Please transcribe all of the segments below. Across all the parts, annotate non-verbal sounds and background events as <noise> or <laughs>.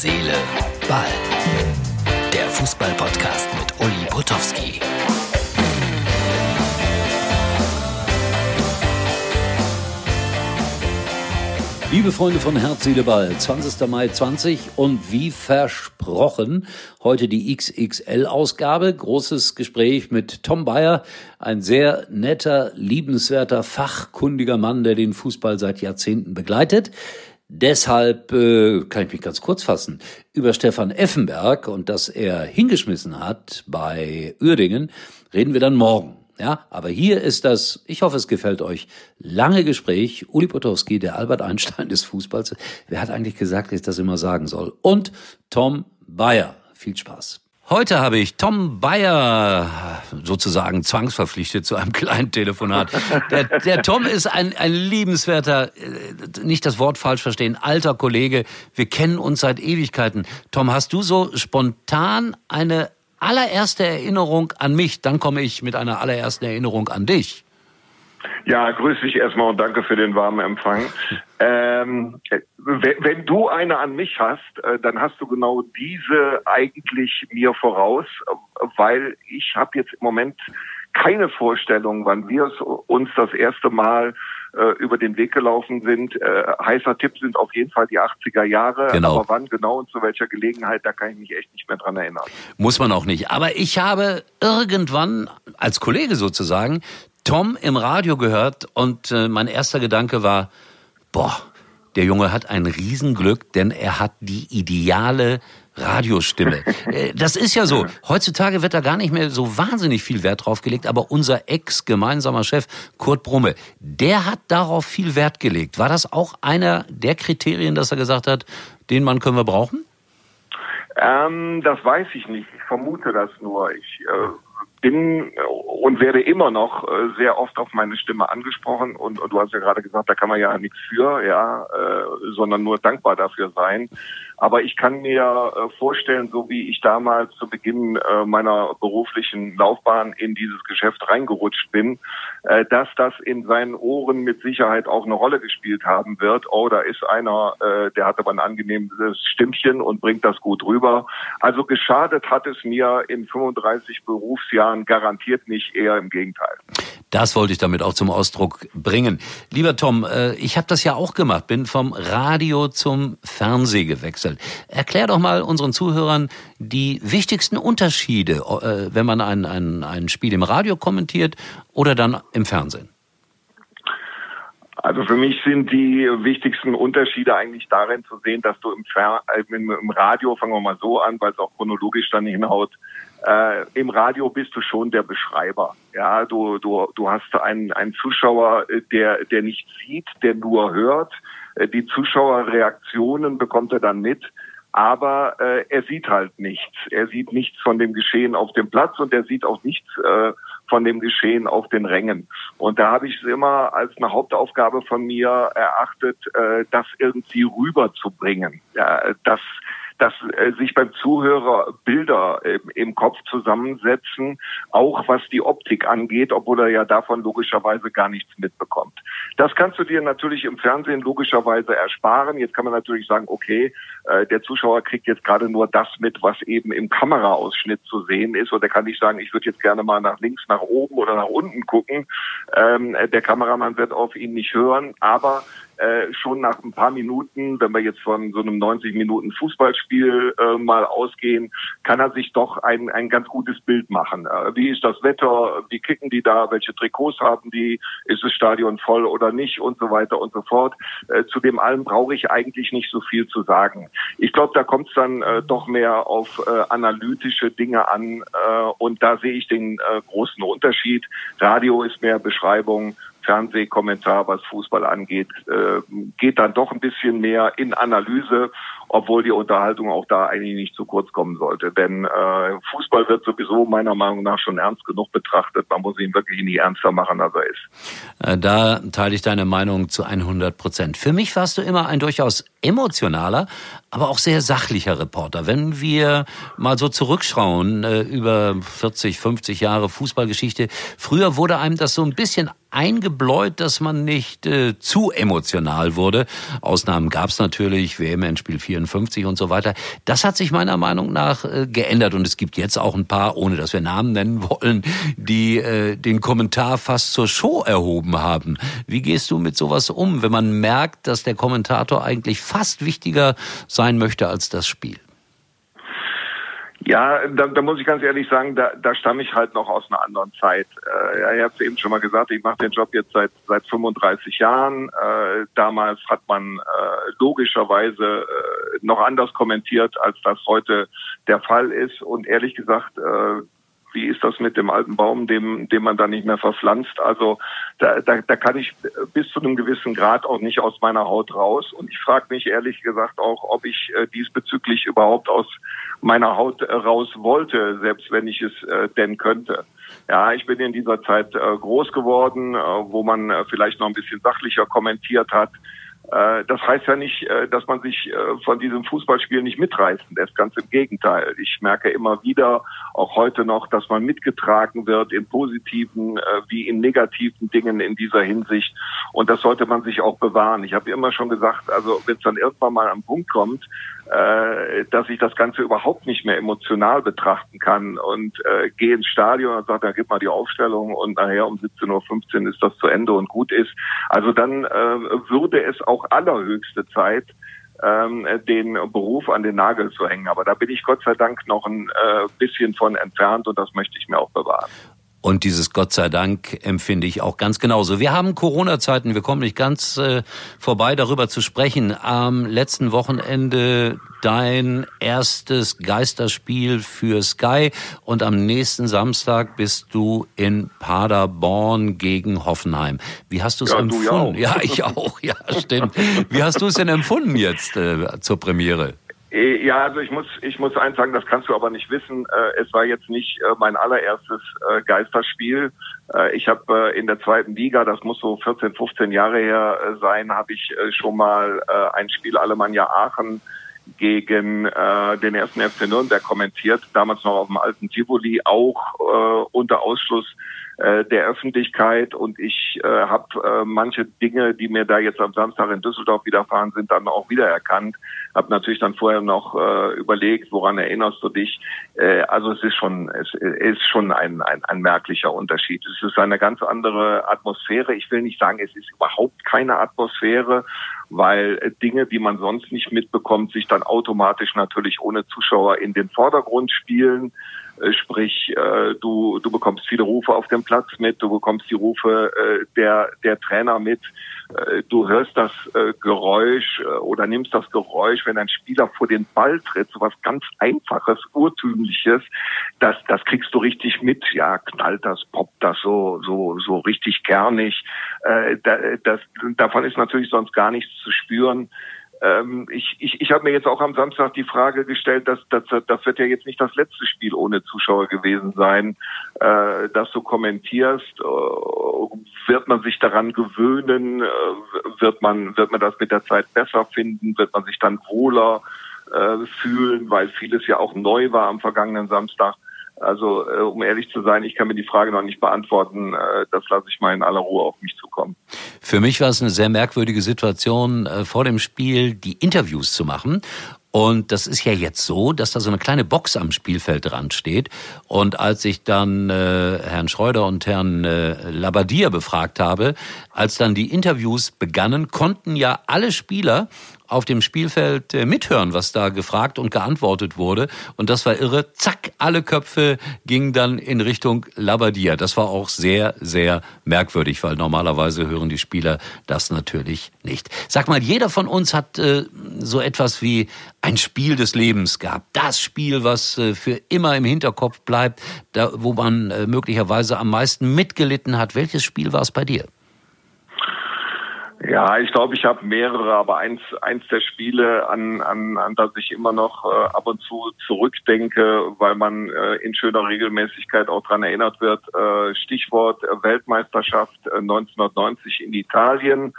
Seele, Ball. Der Fußball-Podcast mit Uli Potowski. Liebe Freunde von Herz, Seele, Ball, 20. Mai 20 und wie versprochen, heute die XXL-Ausgabe. Großes Gespräch mit Tom Bayer, ein sehr netter, liebenswerter, fachkundiger Mann, der den Fußball seit Jahrzehnten begleitet. Deshalb äh, kann ich mich ganz kurz fassen. Über Stefan Effenberg und dass er hingeschmissen hat bei Uerdingen, reden wir dann morgen. Ja, aber hier ist das, ich hoffe, es gefällt euch, lange Gespräch. Uli Potowski, der Albert Einstein des Fußballs. Wer hat eigentlich gesagt, dass ich das immer sagen soll? Und Tom Bayer. Viel Spaß. Heute habe ich Tom Bayer sozusagen zwangsverpflichtet zu einem <laughs> kleinen Telefonat. Der, der Tom ist ein, ein liebenswerter, äh, nicht das Wort falsch verstehen, alter Kollege. Wir kennen uns seit Ewigkeiten. Tom, hast du so spontan eine allererste Erinnerung an mich, dann komme ich mit einer allerersten Erinnerung an dich. Ja, grüß dich erstmal und danke für den warmen Empfang. <laughs> Ähm, wenn du eine an mich hast, äh, dann hast du genau diese eigentlich mir voraus, weil ich habe jetzt im Moment keine Vorstellung, wann wir uns das erste Mal äh, über den Weg gelaufen sind. Äh, heißer Tipp sind auf jeden Fall die 80er Jahre. Genau. Aber wann genau und zu welcher Gelegenheit, da kann ich mich echt nicht mehr dran erinnern. Muss man auch nicht. Aber ich habe irgendwann als Kollege sozusagen Tom im Radio gehört und äh, mein erster Gedanke war, boah, der Junge hat ein Riesenglück, denn er hat die ideale Radiostimme. <laughs> Äh, das ist ja so. Heutzutage wird da gar nicht mehr so wahnsinnig viel Wert drauf gelegt, aber unser ex-gemeinsamer Chef Kurt Brumme, der hat darauf viel Wert gelegt. War das auch einer der Kriterien, dass er gesagt hat, den Mann können wir brauchen? Ähm, das weiß ich nicht. Ich vermute das nur. Ich äh, bin und werde immer noch äh, sehr oft auf meine Stimme angesprochen und, und du hast ja gerade gesagt, da kann man ja nichts für, ja, äh, sondern nur dankbar dafür sein. Aber ich kann mir äh, vorstellen, so wie ich damals zu Beginn äh, meiner beruflichen Laufbahn in dieses Geschäft reingerutscht bin, dass das in seinen Ohren mit Sicherheit auch eine Rolle gespielt haben wird. Oh, da ist einer, der hat aber ein angenehmes Stimmchen und bringt das gut rüber. Also geschadet hat es mir in 35 Berufsjahren garantiert nicht, eher im Gegenteil. Das wollte ich damit auch zum Ausdruck bringen. Lieber Tom, äh, ich habe das ja auch gemacht, bin vom Radio zum Fernseh gewechselt. Erklär doch mal unseren Zuhörern die wichtigsten Unterschiede, äh, wenn man ein, ein, ein Spiel im Radio kommentiert oder dann im Fernsehen. Also für mich sind die wichtigsten Unterschiede eigentlich darin zu sehen, dass du im, Fer äh, im Radio, fangen wir mal so an, weil es auch chronologisch dann hinhaut, äh, im Radio bist du schon der Beschreiber. Ja, du, du, du hast einen, einen Zuschauer, äh, der, der nicht sieht, der nur hört. Äh, die Zuschauerreaktionen bekommt er dann mit. Aber äh, er sieht halt nichts. Er sieht nichts von dem Geschehen auf dem Platz und er sieht auch nichts äh, von dem Geschehen auf den Rängen. Und da habe ich es immer als eine Hauptaufgabe von mir erachtet, äh, das irgendwie rüberzubringen. Ja, das dass äh, sich beim Zuhörer Bilder äh, im Kopf zusammensetzen, auch was die Optik angeht, obwohl er ja davon logischerweise gar nichts mitbekommt. Das kannst du dir natürlich im Fernsehen logischerweise ersparen. Jetzt kann man natürlich sagen, okay, äh, der Zuschauer kriegt jetzt gerade nur das mit, was eben im Kameraausschnitt zu sehen ist. Und er kann nicht sagen, ich würde jetzt gerne mal nach links, nach oben oder nach unten gucken. Ähm, der Kameramann wird auf ihn nicht hören, aber äh, schon nach ein paar Minuten, wenn wir jetzt von so einem 90 Minuten Fußballspiel äh, mal ausgehen, kann er sich doch ein, ein ganz gutes Bild machen. Äh, wie ist das Wetter? Wie kicken die da? Welche Trikots haben die? Ist das Stadion voll oder nicht? Und so weiter und so fort. Äh, zu dem allem brauche ich eigentlich nicht so viel zu sagen. Ich glaube, da kommt es dann äh, doch mehr auf analytische Dinge an und da sehe ich den großen Unterschied. Radio ist mehr Beschreibung, Fernsehkommentar, was Fußball angeht, äh, geht dann doch ein bisschen mehr in Analyse, obwohl die Unterhaltung auch da eigentlich nicht zu kurz kommen sollte. Denn äh, Fußball wird sowieso meiner Meinung nach schon ernst genug betrachtet. Man muss ihn wirklich nicht ernster machen, als er ist. Äh, da teile ich deine Meinung zu 100 Prozent. Für mich warst du immer ein durchaus emotionaler, aber auch sehr sachlicher Reporter. Wenn wir mal so zurückschauen äh, über 40, 50 Jahre Fußballgeschichte, früher wurde einem das so ein bisschen eingebläut, dass man nicht äh, zu emotional wurde. Ausnahmen gab es natürlich, WM-Endspiel 4 54 und so weiter. Das hat sich meiner Meinung nach äh, geändert und es gibt jetzt auch ein paar, ohne dass wir Namen nennen <laughs> wollen, die äh, den Kommentar fast zur Show erhoben haben. Wie gehst du mit sowas um, wenn man merkt, dass der Kommentator eigentlich fast wichtiger sein möchte als das Spiel? Ja, da, da muss ich ganz ehrlich sagen, da, da stamme ich halt noch aus einer anderen Zeit. Äh, ja, ich habe es eben schon mal gesagt, ich mache den Job jetzt seit seit 35 Jahren. Äh, damals hat man äh, logischerweise äh, noch anders kommentiert, als das heute der Fall ist. Und ehrlich gesagt, äh, wie ist das mit dem alten Baum, dem, dem man da nicht mehr verpflanzt? Also da, da, da kann ich bis zu einem gewissen Grad auch nicht aus meiner Haut raus. Und ich frage mich ehrlich gesagt auch, ob ich äh, diesbezüglich überhaupt aus meiner Haut äh, raus wollte, selbst wenn ich es äh, denn könnte. Ja, ich bin in dieser Zeit äh, groß geworden, äh, wo man äh, vielleicht noch ein bisschen sachlicher kommentiert hat. Äh, das heißt ja nicht, äh, dass man sich äh, von diesem Fußballspiel nicht mitreißen lässt. Ganz im Gegenteil. Ich merke immer wieder, auch heute noch, dass man mitgetragen wird in positiven wie in negativen Dingen in dieser Hinsicht. Und das sollte man sich auch bewahren. Ich habe immer schon gesagt, also wenn es dann irgendwann mal am Punkt kommt, äh, dass ich das Ganze überhaupt nicht mehr emotional betrachten kann und äh, gehe ins Stadion und sage, dann gib mal die Aufstellung und nachher um 17.15 Uhr ist das zu Ende und gut ist. Also dann äh, würde es auch allerhöchste Zeit, ähm, den Beruf an den Nagel zu hängen. Aber da bin ich Gott sei Dank noch ein äh, bisschen von entfernt und das möchte ich mir auch bewahren. Und dieses Gott sei Dank empfinde ich auch ganz genauso. Wir haben Corona-Zeiten, wir kommen nicht ganz äh, vorbei, darüber zu sprechen. Am letzten Wochenende dein erstes Geisterspiel für Sky und am nächsten Samstag bist du in Paderborn gegen Hoffenheim. Wie hast du es ja, empfunden? Du ja, ja, ich auch, ja, stimmt. Wie hast du es denn empfunden jetzt äh, zur Premiere? Äh, ja, also ich muss, ich muss eins sagen, das kannst du aber nicht wissen. Äh, es war jetzt nicht äh, mein allererstes Geisterspiel. Ich habe in der zweiten Liga, das muss so 14, 15 Jahre her sein, habe ich schon mal ein Spiel Alemannia Aachen gegen den ersten FC Nürnberg kommentiert, damals noch auf dem alten Tivoli, auch unter Ausschluss äh, der Öffentlichkeit und ich äh, habe äh, manche Dinge, die mir da jetzt am Samstag in Düsseldorf widerfahren sind, dann auch wiedererkannt. Habe natürlich dann vorher noch äh, überlegt, woran erinnerst du dich? Äh, also es ist schon es ist schon ein, ein ein merklicher Unterschied. Es ist eine ganz andere Atmosphäre. Ich will nicht sagen, es ist überhaupt keine Atmosphäre, weil Dinge, die man sonst nicht mitbekommt, sich dann automatisch natürlich ohne Zuschauer in den Vordergrund spielen. Äh, sprich, äh, du, du bekommst viele Rufe auf dem Platz mit, du bekommst die Rufe äh, der, der Trainer mit, du hörst das Geräusch oder nimmst das Geräusch, wenn ein Spieler vor den Ball tritt, so was ganz Einfaches, Urtümliches, das, das kriegst du richtig mit, ja, knallt das, poppt das so, so, so richtig kernig, das, davon ist natürlich sonst gar nichts zu spüren ähm, ich, ich, ich habe mir jetzt auch am Samstag die Frage gestellt, dass, dass das wird ja jetzt nicht das letzte Spiel ohne Zuschauer gewesen sein, äh, dass du kommentierst. Äh, wird man sich daran gewöhnen? Äh, wird man wird man das mit der Zeit besser finden? Wird man sich dann wohler äh, fühlen, weil vieles ja auch neu war am vergangenen Samstag? Also äh, um ehrlich zu sein, ich kann mir die Frage noch nicht beantworten. Äh, das lasse ich mal in aller Ruhe auf mich zukommen. Für mich war es eine sehr merkwürdige Situation, äh, vor dem Spiel die Interviews zu machen. Und das ist ja jetzt so, dass da so eine kleine Box am Spielfeldrand steht. Und als ich dann äh, Herrn Schreuder und Herrn äh, Labadier befragt habe, als dann die Interviews begannen, konnten ja alle Spieler auf dem Spielfeld äh, mithören, was da gefragt und geantwortet wurde. Und das war irre. Zack, alle Köpfe gingen dann in Richtung Labadia. Das war auch sehr, sehr merkwürdig, weil normalerweise hören die Spieler das natürlich nicht. Sag mal, jeder von uns hat äh, so etwas wie ein Spiel des Lebens gehabt. Das Spiel, was äh, für immer im Hinterkopf bleibt, da, wo man äh, möglicherweise am meisten mitgelitten hat. Welches Spiel war es bei dir? Ja, ich glaube, ich habe mehrere, aber eins, eins der Spiele, an, an, an das ich immer noch äh, ab und zu zurückdenke, weil man äh, in schöner Regelmäßigkeit auch dran erinnert wird. Äh, Stichwort Weltmeisterschaft 1990 äh, in Italien.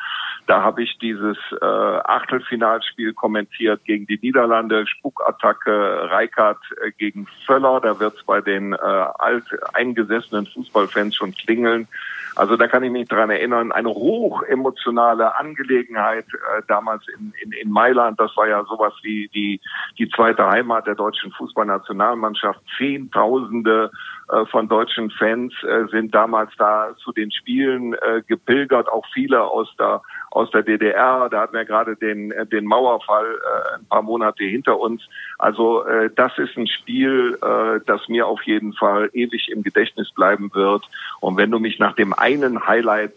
Da habe ich dieses äh, Achtelfinalspiel kommentiert gegen die Niederlande, Spukattacke Reikart äh, gegen Völler. Da wird es bei den äh, alt eingesessenen Fußballfans schon klingeln. Also da kann ich mich dran erinnern, eine hoch emotionale Angelegenheit äh, damals in, in, in Mailand. Das war ja sowas wie die, die zweite Heimat der deutschen Fußballnationalmannschaft. Zehntausende äh, von deutschen Fans äh, sind damals da zu den Spielen äh, gepilgert, auch viele aus der aus der DDR. Da hatten wir gerade den den Mauerfall ein paar Monate hinter uns. Also das ist ein Spiel, das mir auf jeden Fall ewig im Gedächtnis bleiben wird. Und wenn du mich nach dem einen Highlight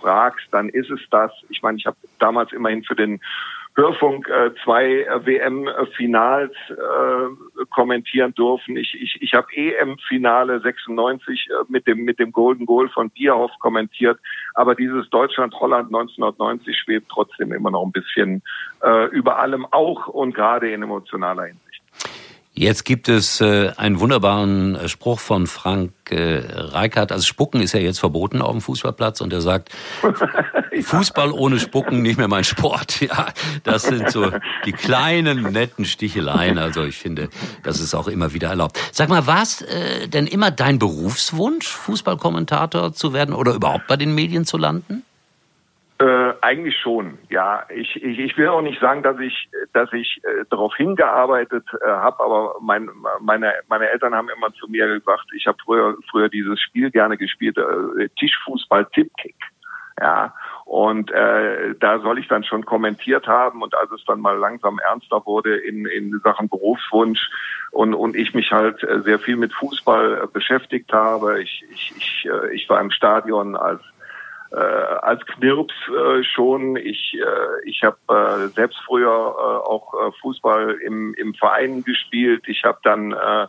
fragst, dann ist es das. Ich meine, ich habe damals immerhin für den Hörfunk äh, zwei WM-Finals äh, kommentieren dürfen. Ich, ich, ich habe EM-Finale 96 äh, mit dem mit dem Golden Goal von Bierhoff kommentiert, aber dieses Deutschland-Holland 1990 schwebt trotzdem immer noch ein bisschen äh, über allem auch und gerade in emotionaler Hinsicht. Jetzt gibt es äh, einen wunderbaren äh, Spruch von Frank äh, Reichardt. Also Spucken ist ja jetzt verboten auf dem Fußballplatz und er sagt, <laughs> Fußball ohne Spucken nicht mehr mein Sport. <laughs> Ja, das sind so die kleinen, netten Sticheleien. Also ich finde, das ist auch immer wieder erlaubt. Sag mal, war es äh, denn immer dein Berufswunsch, Fußballkommentator zu werden oder überhaupt bei den Medien zu landen? Äh, eigentlich schon, ja. Ich, ich, ich will auch nicht sagen, dass ich, dass ich äh, darauf hingearbeitet äh, habe, aber mein, meine, meine Eltern haben immer zu mir gesagt, ich habe früher, früher dieses Spiel gerne gespielt, äh, Tischfußball Tippkick. Ja, und äh, da soll ich dann schon kommentiert haben und als es dann mal langsam ernster wurde in, in Sachen Berufswunsch und, und ich mich halt äh, sehr viel mit Fußball äh, beschäftigt habe, ich, ich, ich, äh, ich war im Stadion als äh, als Knirps äh, schon. Ich, äh, ich habe äh, selbst früher äh, auch äh, Fußball im, im Verein gespielt. Ich habe dann äh,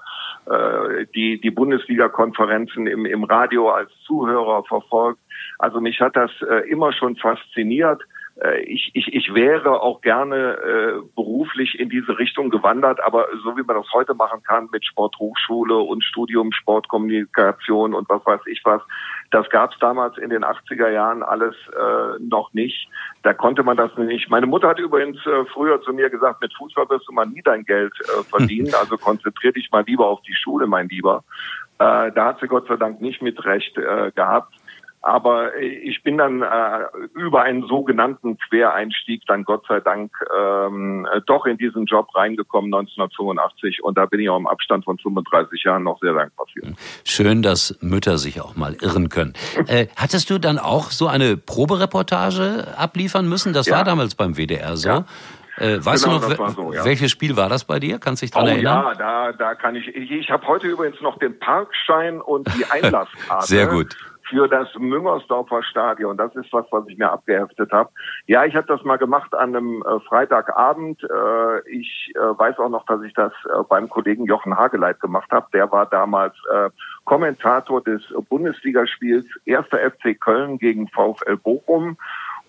äh, die, die Bundesliga-Konferenzen im, im Radio als Zuhörer verfolgt. Also mich hat das äh, immer schon fasziniert. Äh, ich, ich, ich wäre auch gerne äh, beruflich in diese Richtung gewandert, aber so wie man das heute machen kann mit Sporthochschule und Studium Sportkommunikation und was weiß ich was, das gab es damals in den 80er Jahren alles äh, noch nicht. Da konnte man das nicht. Meine Mutter hat übrigens äh, früher zu mir gesagt, mit Fußball wirst du mal nie dein Geld äh, verdienen, <laughs> also konzentrier dich mal lieber auf die Schule, mein Lieber. Äh, da hat sie Gott sei Dank nicht mit Recht äh, gehabt. Aber ich bin dann äh, über einen sogenannten Quereinstieg dann Gott sei Dank ähm, doch in diesen Job reingekommen 1985 und da bin ich auch im Abstand von 35 Jahren noch sehr dankbar für. Schön, dass Mütter sich auch mal irren können. <laughs> äh, hattest du dann auch so eine Probereportage abliefern müssen? Das ja. war damals beim WDR so. Ja. Äh, weißt genau, du noch, so, ja. welches Spiel war das bei dir? Kannst du dich daran oh, erinnern? Ja, da, da kann ich. Ich, ich habe heute übrigens noch den Parkschein und die <laughs> Einlasskarte. Sehr gut für das Müngersdorfer Stadion. Das ist was, was ich mir abgeheftet habe. Ja, ich habe das mal gemacht an einem äh, Freitagabend. Äh, ich äh, weiß auch noch, dass ich das beim Kollegen Jochen Hageleit gemacht habe. Der war damals Kommentator des Bundesligaspiels 1. FC Köln gegen VfL Bochum.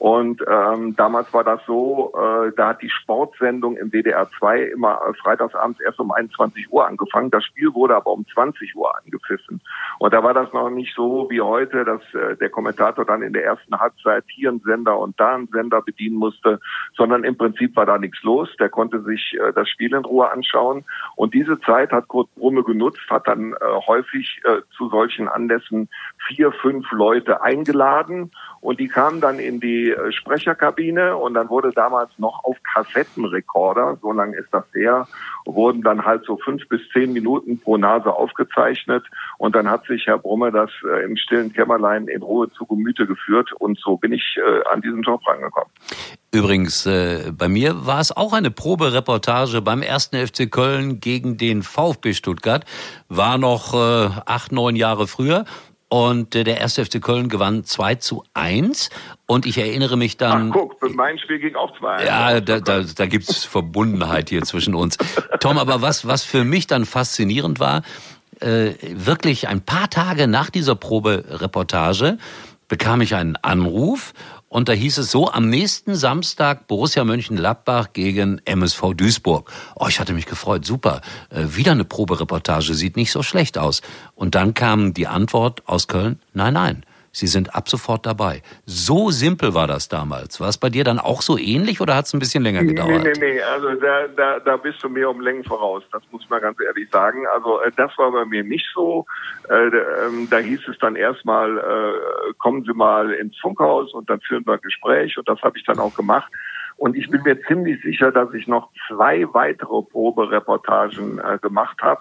Und ähm, damals war das so, äh, da hat die Sportsendung im WDR 2 immer freitagsabends erst um 21 Uhr angefangen. Das Spiel wurde aber um 20 Uhr angepfiffen. Und da war das noch nicht so wie heute, dass äh, der Kommentator dann in der ersten Halbzeit hier einen Sender und da einen Sender bedienen musste, sondern im Prinzip war da nichts los. Der konnte sich äh, das Spiel in Ruhe anschauen. Und diese Zeit hat Kurt Brumme genutzt, hat dann äh, häufig äh, zu solchen Anlässen vier, fünf Leute eingeladen und die kamen dann in die äh, Sprecherkabine und dann wurde damals noch auf Kassettenrekorder, so lange ist das her, wurden dann halt so fünf bis zehn Minuten pro Nase aufgezeichnet und dann hat sich Herr Brumme das äh, im stillen Kämmerlein in Ruhe zu Gemüte geführt und so bin ich äh, an diesen Job rangekommen. Übrigens, bei mir war es auch eine Probereportage beim ersten FC Köln gegen den VfB Stuttgart. War noch acht, neun Jahre früher. Und äh, der erste FC Köln gewann 2 zu 1. Und ich erinnere mich dann. Ach, guck, mein Spiel ging auch 2 Ja, da, da, da gibt's <laughs> Verbundenheit hier zwischen uns. Tom, aber was, was für mich dann faszinierend war, äh, wirklich ein paar Tage nach dieser Probereportage bekam ich einen Anruf und da hieß es so, am nächsten Samstag Borussia Mönchengladbach gegen MSV Duisburg. Oh, ich hatte mich gefreut, super. Äh, wieder eine Probereportage, sieht nicht so schlecht aus. Und dann kam die Antwort aus Köln, nein, nein, Sie sind ab sofort dabei. So simpel war das damals. War es bei dir dann auch so ähnlich oder hat es ein bisschen länger gedauert? Nee, nee, nee. Also da, da, da bist du mir um Längen voraus. Das muss man ganz ehrlich sagen. Also äh, das war bei mir nicht so. Äh, ähm, da hieß es dann erstmal, äh, kommen Sie mal ins Funkhaus und dann führen wir ein Gespräch. Und das habe ich dann auch gemacht. Und ich bin mir ziemlich sicher, dass ich noch zwei weitere Probereportagen gemacht habe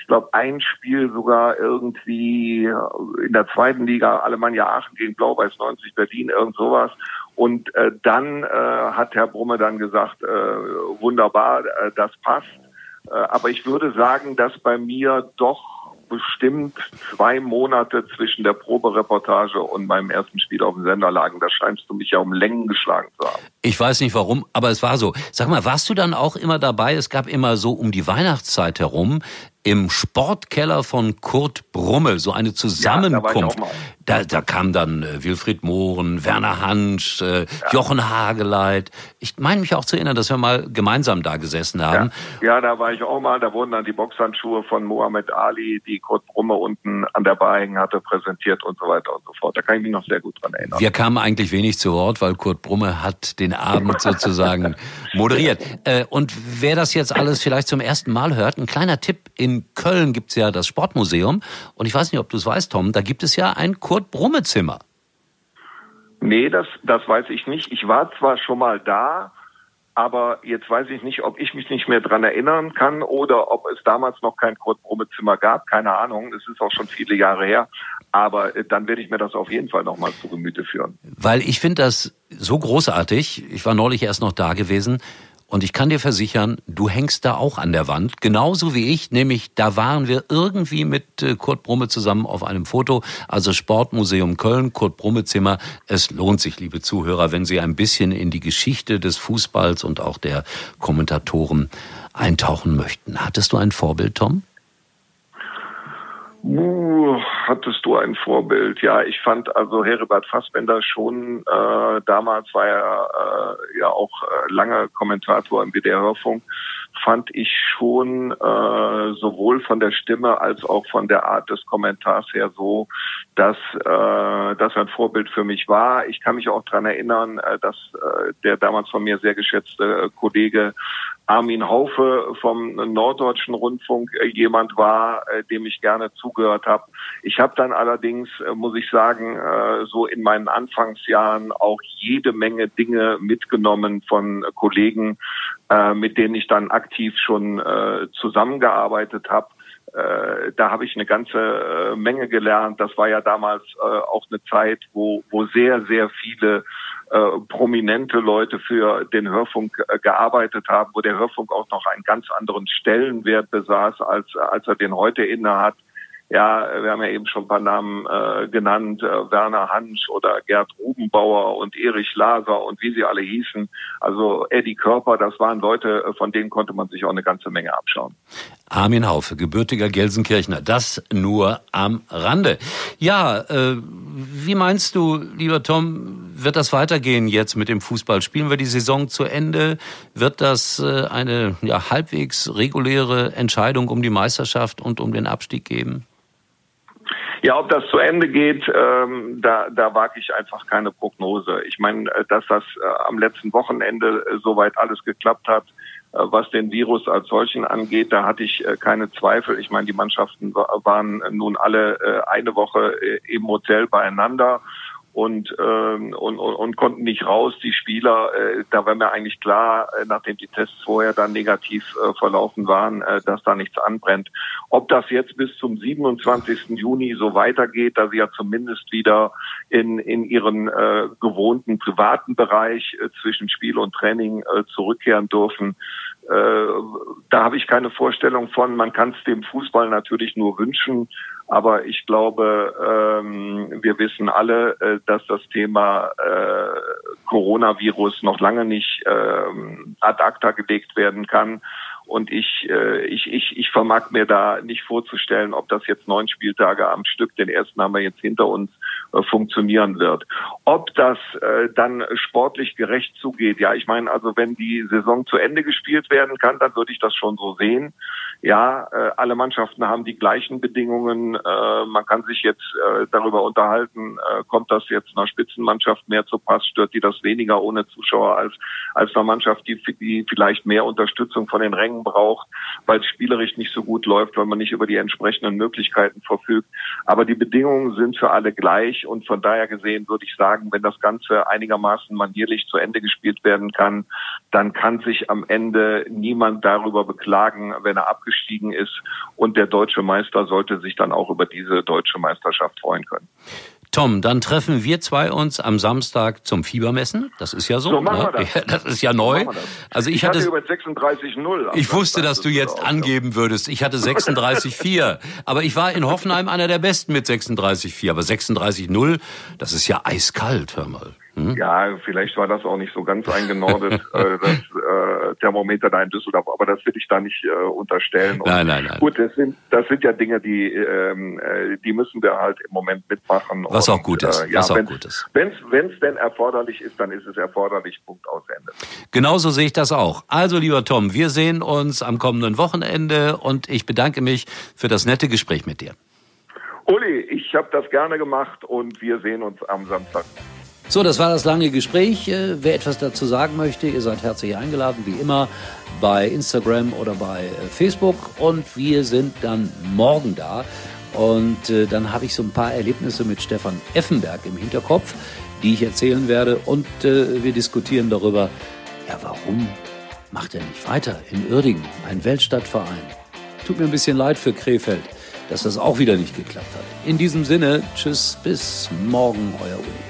ich glaube, ein Spiel sogar irgendwie in der zweiten Liga, Alemannia Aachen gegen Blau-Weiß 90 Berlin, irgend sowas. Und äh, dann äh, hat Herr Brumme dann gesagt, äh, wunderbar, äh, das passt. Äh, aber ich würde sagen, dass bei mir doch bestimmt zwei Monate zwischen der Probereportage und meinem ersten Spiel auf dem Sender lagen. Da scheinst du mich ja um Längen geschlagen zu haben. Ich weiß nicht warum, aber es war so. Sag mal, warst du dann auch immer dabei? Es gab immer so um die Weihnachtszeit herum im Sportkeller von Kurt Brummel so eine Zusammenkunft. Ja, da, da, da kam dann äh, Wilfried Mohren, Werner Hansch, äh, ja. Jochen Hageleit. Ich meine mich auch zu erinnern, dass wir mal gemeinsam da gesessen haben. Ja. ja, da war ich auch mal. Da wurden dann die Boxhandschuhe von Mohammed Ali, die Kurt Brumme unten an der Bar hängen hatte, präsentiert und so weiter und so fort. Da kann ich mich noch sehr gut dran erinnern. Wir kamen eigentlich wenig zu Wort, weil Kurt Brumme hat den Abend <laughs> sozusagen moderiert. Äh, und wer das jetzt alles vielleicht zum ersten Mal hört, ein kleiner Tipp in in Köln gibt es ja das Sportmuseum. Und ich weiß nicht, ob du es weißt, Tom, da gibt es ja ein Kurt-Brumme-Zimmer. Nee, das, das weiß ich nicht. Ich war zwar schon mal da, aber jetzt weiß ich nicht, ob ich mich nicht mehr dran erinnern kann oder ob es damals noch kein Kurt-Brumme-Zimmer gab. Keine Ahnung. Es ist auch schon viele Jahre her. Aber äh, dann werde ich mir das auf jeden Fall nochmal zu Gemüte führen. Weil ich finde das so großartig. Ich war neulich erst noch da gewesen. Und ich kann dir versichern, du hängst da auch an der Wand, genauso wie ich, nämlich da waren wir irgendwie mit äh, Kurt Brumme zusammen auf einem Foto, also Sportmuseum Köln, Kurt Brumme Zimmer. Es lohnt sich, liebe Zuhörer, wenn Sie ein bisschen in die Geschichte des Fußballs und auch der Kommentatoren eintauchen möchten. Hattest du ein Vorbild, Tom? Uh, hattest du ein Vorbild? Ja, ich fand also Heribert Fassbender schon, äh, damals war er äh, ja auch äh, lange Kommentator im WDR-Hörfunk, fand ich schon äh, sowohl von der Stimme als auch von der Art des Kommentars her so, dass äh, das ein Vorbild für mich war. Ich kann mich auch dran erinnern, äh, dass äh, der damals von mir sehr geschätzte äh, Kollege Armin Haufe vom Norddeutschen Rundfunk äh, jemand war, äh, dem ich gerne zugehört habe. Ich habe dann allerdings, äh, muss ich sagen, so in meinen Anfangsjahren auch jede Menge Dinge mitgenommen von Kollegen, mit denen ich dann aktiv schon zusammengearbeitet habe. Da habe ich eine ganze Menge gelernt. Das war ja damals auch eine Zeit, wo, wo sehr, sehr viele äh, prominente Leute für den Hörfunk äh, gearbeitet haben, wo der Hörfunk auch noch einen ganz anderen Stellenwert besaß, als, als er den heute innehat. Ja, wir haben ja eben schon ein paar Namen äh, genannt, äh, Werner Hansch oder Gerd Rubenbauer und Erich Laser und wie sie alle hießen. Also Eddie Körper, das waren Leute, äh, von denen konnte man sich auch eine ganze Menge abschauen. Armin Haufe, gebürtiger Gelsenkirchner, das nur am Rande. Ja, äh, wie meinst du, lieber Tom, wird das weitergehen jetzt mit dem Fußball? Spielen wir die Saison zu Ende? Wird das äh, eine ja, halbwegs reguläre Entscheidung um die Meisterschaft und um den Abstieg geben? Ja, ob das zu Ende geht, ähm, da, da wage ich einfach keine Prognose. Ich meine, äh, dass das äh, am letzten Wochenende äh, soweit alles geklappt hat, äh, was den Virus als solchen angeht, da hatte ich äh, keine Zweifel. Ich meine, die Mannschaften waren nun alle äh, eine Woche im Hotel beieinander und, ähm, und, und, und konnten nicht raus. Die Spieler, äh, da war mir eigentlich klar, äh, nachdem die Tests vorher dann negativ äh, verlaufen waren, äh, dass da nichts anbrennt. Ob das jetzt bis zum 27. Juni so weitergeht, da sie ja zumindest wieder in, in ihren äh, gewohnten privaten Bereich äh, zwischen Spiel und Training äh, zurückkehren dürfen, da habe ich keine Vorstellung von. Man kann es dem Fußball natürlich nur wünschen, aber ich glaube, ähm, wir wissen alle, äh, dass das Thema äh, Coronavirus noch lange nicht ähm, ad acta gelegt werden kann. Und ich, äh, ich, ich, ich vermag mir da nicht vorzustellen, ob das jetzt neun Spieltage am Stück, den ersten haben wir jetzt hinter uns, äh, funktionieren wird. Ob das äh, dann sportlich gerecht zugeht, ja, ich meine, also wenn die Saison zu Ende gespielt werden kann, dann würde ich das schon so sehen. Ja, äh, alle Mannschaften haben die gleichen Bedingungen. Äh, man kann sich jetzt äh, darüber unterhalten, äh, kommt das jetzt einer Spitzenmannschaft mehr zu Pass, stört die das weniger ohne Zuschauer als als einer Mannschaft, die, die vielleicht mehr Unterstützung von den Rängen braucht, weil es spielerisch nicht so gut läuft, weil man nicht über die entsprechenden Möglichkeiten verfügt. Aber die Bedingungen sind für alle gleich und von daher gesehen würde ich sagen, wenn das Ganze einigermaßen manierlich zu Ende gespielt werden kann, dann kann sich am Ende niemand darüber beklagen, wenn er abgestiegen ist und der deutsche Meister sollte sich dann auch über diese deutsche Meisterschaft freuen können. Tom, dann treffen wir zwei uns am Samstag zum Fiebermessen. Das ist ja so. so machen ne? wir das. <laughs> das ist ja neu. So also ich, ich hatte, hatte über 36,0. Ich wusste, dass du jetzt angeben würdest. Ich hatte 36,4. aber ich war in Hoffenheim einer der Besten mit 36,4. Aber 36,0, das ist ja eiskalt, hör mal. Hm? Ja, vielleicht war das auch nicht so ganz eingenordet, <laughs> äh, das äh, Thermometer da in Düsseldorf, aber das will ich da nicht äh, unterstellen. Und nein, nein, nein. Gut, das sind, das sind ja Dinge, die, ähm, äh, die müssen wir halt im Moment mitmachen. Was und, auch gut ist. Ja, was auch gut ist. Wenn es denn erforderlich ist, dann ist es erforderlich, Punkt aus Ende. Genauso sehe ich das auch. Also, lieber Tom, wir sehen uns am kommenden Wochenende und ich bedanke mich für das nette Gespräch mit dir. Uli, ich habe das gerne gemacht und wir sehen uns am Samstag. So, das war das lange Gespräch. Äh, wer etwas dazu sagen möchte, ihr seid herzlich eingeladen, wie immer, bei Instagram oder bei äh, Facebook. Und wir sind dann morgen da. Und äh, dann habe ich so ein paar Erlebnisse mit Stefan Effenberg im Hinterkopf, die ich erzählen werde. Und wir diskutieren darüber, ja, warum macht er nicht weiter in Uerdingen, ein Weltstadtverein? Tut mir ein bisschen leid für Krefeld, dass das auch wieder nicht geklappt hat. In diesem Sinne, tschüss, bis morgen, euer Uli.